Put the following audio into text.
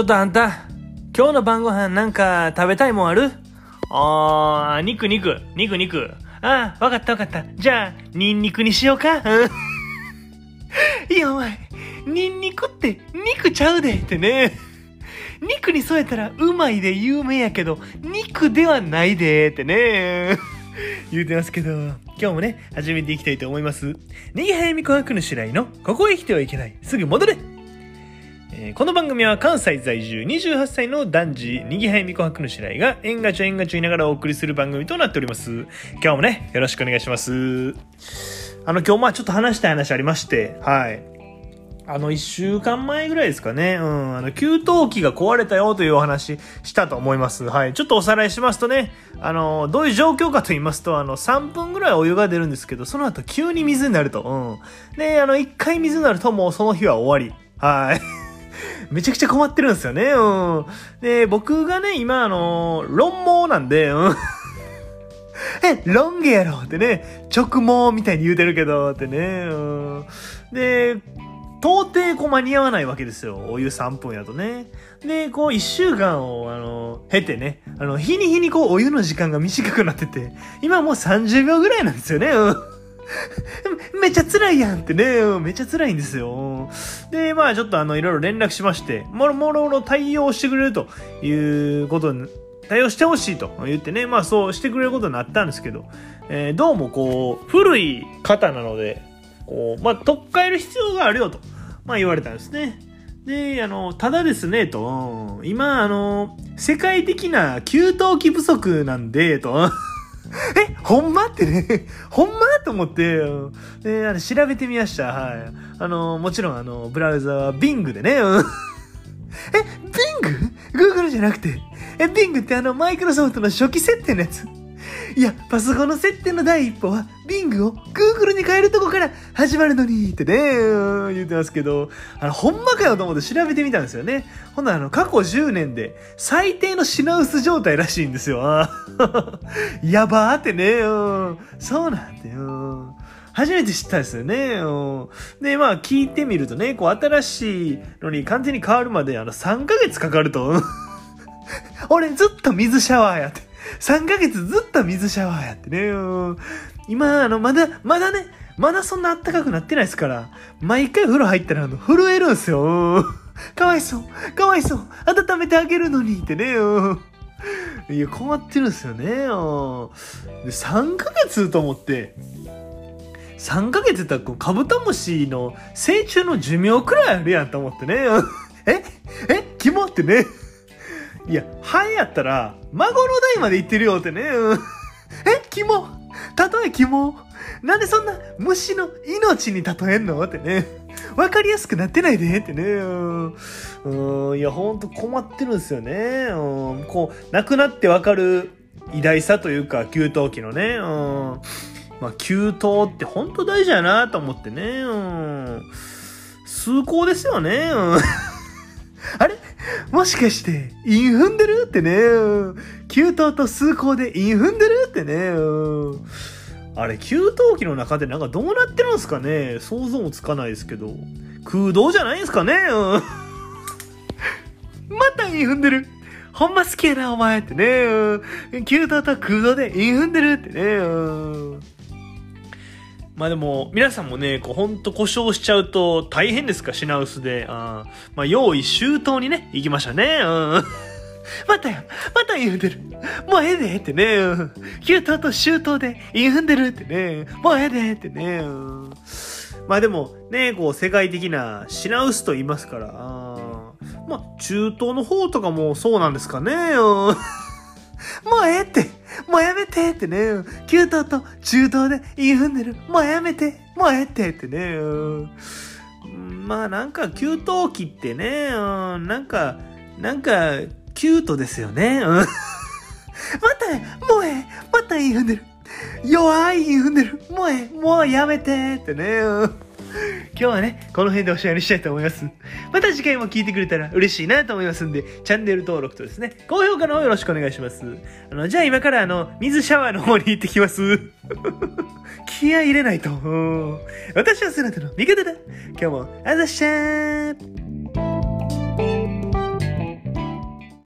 ちょっとあんた、今日の晩ご飯なんか食べたいもんある？あー、肉肉、肉肉。ああ、わかったわかった。じゃあ、ニンニクにしようか？うん いや、お前、ニンニクって肉ちゃうでってね。肉に添えたらうまいで有名やけど、肉ではないでってね。言うてますけど、今日もね、始めていきたいと思います。ネギ早見琥珀の白井の、ここへ来てはいけない。すぐ戻れこの番組は関西在住28歳の男児、にぎはやみこはくの白井が、えんがちょえんがちょいながらお送りする番組となっております。今日もね、よろしくお願いします。あの、今日まあちょっと話したい話ありまして、はい。あの、一週間前ぐらいですかね。うん。あの、給湯器が壊れたよというお話したと思います。はい。ちょっとおさらいしますとね、あの、どういう状況かと言いますと、あの、3分ぐらいお湯が出るんですけど、その後急に水になると。うん。で、あの、1回水になるともうその日は終わり。はい。めちゃくちゃ困ってるんですよね。うん。で、僕がね、今、あの、論毛なんで、うん。え、ロン毛やろってね、直毛みたいに言うてるけど、ってね、うん。で、到底こう間に合わないわけですよ。お湯3分やとね。で、こう1週間を、あの、経てね、あの、日に日にこうお湯の時間が短くなってて、今もう30秒ぐらいなんですよね。うん。めっちゃ辛いやんってね、めっちゃ辛いんですよ。で、まあちょっとあの、いろいろ連絡しまして、もろもろの対応してくれるということに、対応してほしいと言ってね、まあそうしてくれることになったんですけど、えーどうもこう、古い方なので、こう、まあ、取っ替える必要があるよと、まあ言われたんですね。で、あの、ただですね、と、今、あの、世界的な給湯器不足なんで、と、え、ほんまってね、ほんまと思って、で、あの、調べてみました。はい。あの、もちろん、あの、ブラウザは Bing でね、う んえ、Bing?Google じゃなくて、え、Bing ってあの、マイクロソフトの初期設定のやつ。いや、パソコンの設定の第一歩は、Bing を Google に変えるとこから始まるのに、ってね、言ってますけど、あの、ほんまかよと思って調べてみたんですよね。ほんなら、あの、過去10年で最低の品薄状態らしいんですよ。やばーってね、そうなんだよ。初めて知ったんですよね。で、まあ、聞いてみるとね、こう、新しいのに完全に変わるまで、あの、3ヶ月かかると。俺、ずっと水シャワーやって。3ヶ月ずっと水シャワーやってね。今、あの、まだ、まだね、まだそんな暖かくなってないですから、毎回風呂入ったら、あの、震えるんすよ。かわいそう、かわいそう、温めてあげるのにってね。いや、困ってるんすよね。うんで、3ヶ月と思って、3ヶ月って言ったらこうカブトムシの成虫の寿命くらいあるやんと思ってね。え？え？キモってね。いや、ハエやったら、孫の代まで行ってるよってね。うん えキモ例えキモなんでそんな虫の命に例えんの？ってね。わかりやすくなってないでってね。うん。いや、ほんと困ってるんですよね。うん。こう、亡くなってわかる偉大さというか、給湯器のね。うん。まあ、給湯って本当大事やなと思ってね。うん。崇高ですよね。うん。もしかして、イン踏んでるってね。給湯と崇高でイン踏んでるってね。あれ、給湯器の中でなんかどうなってるんすかね想像もつかないですけど。空洞じゃないんすかね。またイン踏んでる。ほんま好きやな、お前ってね。うん給湯と空洞でイン踏んでるってね。まあでも、皆さんもね、こう、ほんと故障しちゃうと大変ですか、品薄で。あまあ、用意周到にね、行きましたね。うん。またや、またイン踏んでる。もうええでってね。うん給湯と周到でイン踏んでるってね。もうええでってね。まあでも、ね、こう、世界的な品薄と言いますから。あまあ、中東の方とかもそうなんですかね。うん もうええってもうやめてってね。給湯と中東でイン踏んでる。もうやめてもうええってってね。まあなんか給湯器ってね、うんなんか、なんか、キュートですよね。うん また、もうえまたイン踏んでる。弱いイン踏んでる。もうええもうやめてってね。うん今日はね、この辺でおしまいにしたいと思います。また次回も聞いてくれたら嬉しいなと思いますんで、チャンネル登録とですね、高評価の方よろしくお願いします。あの、じゃあ今からあの、水シャワーの方に行ってきます。気合い入れないと。私はそなたの味方だ。今日も、あざっしゃー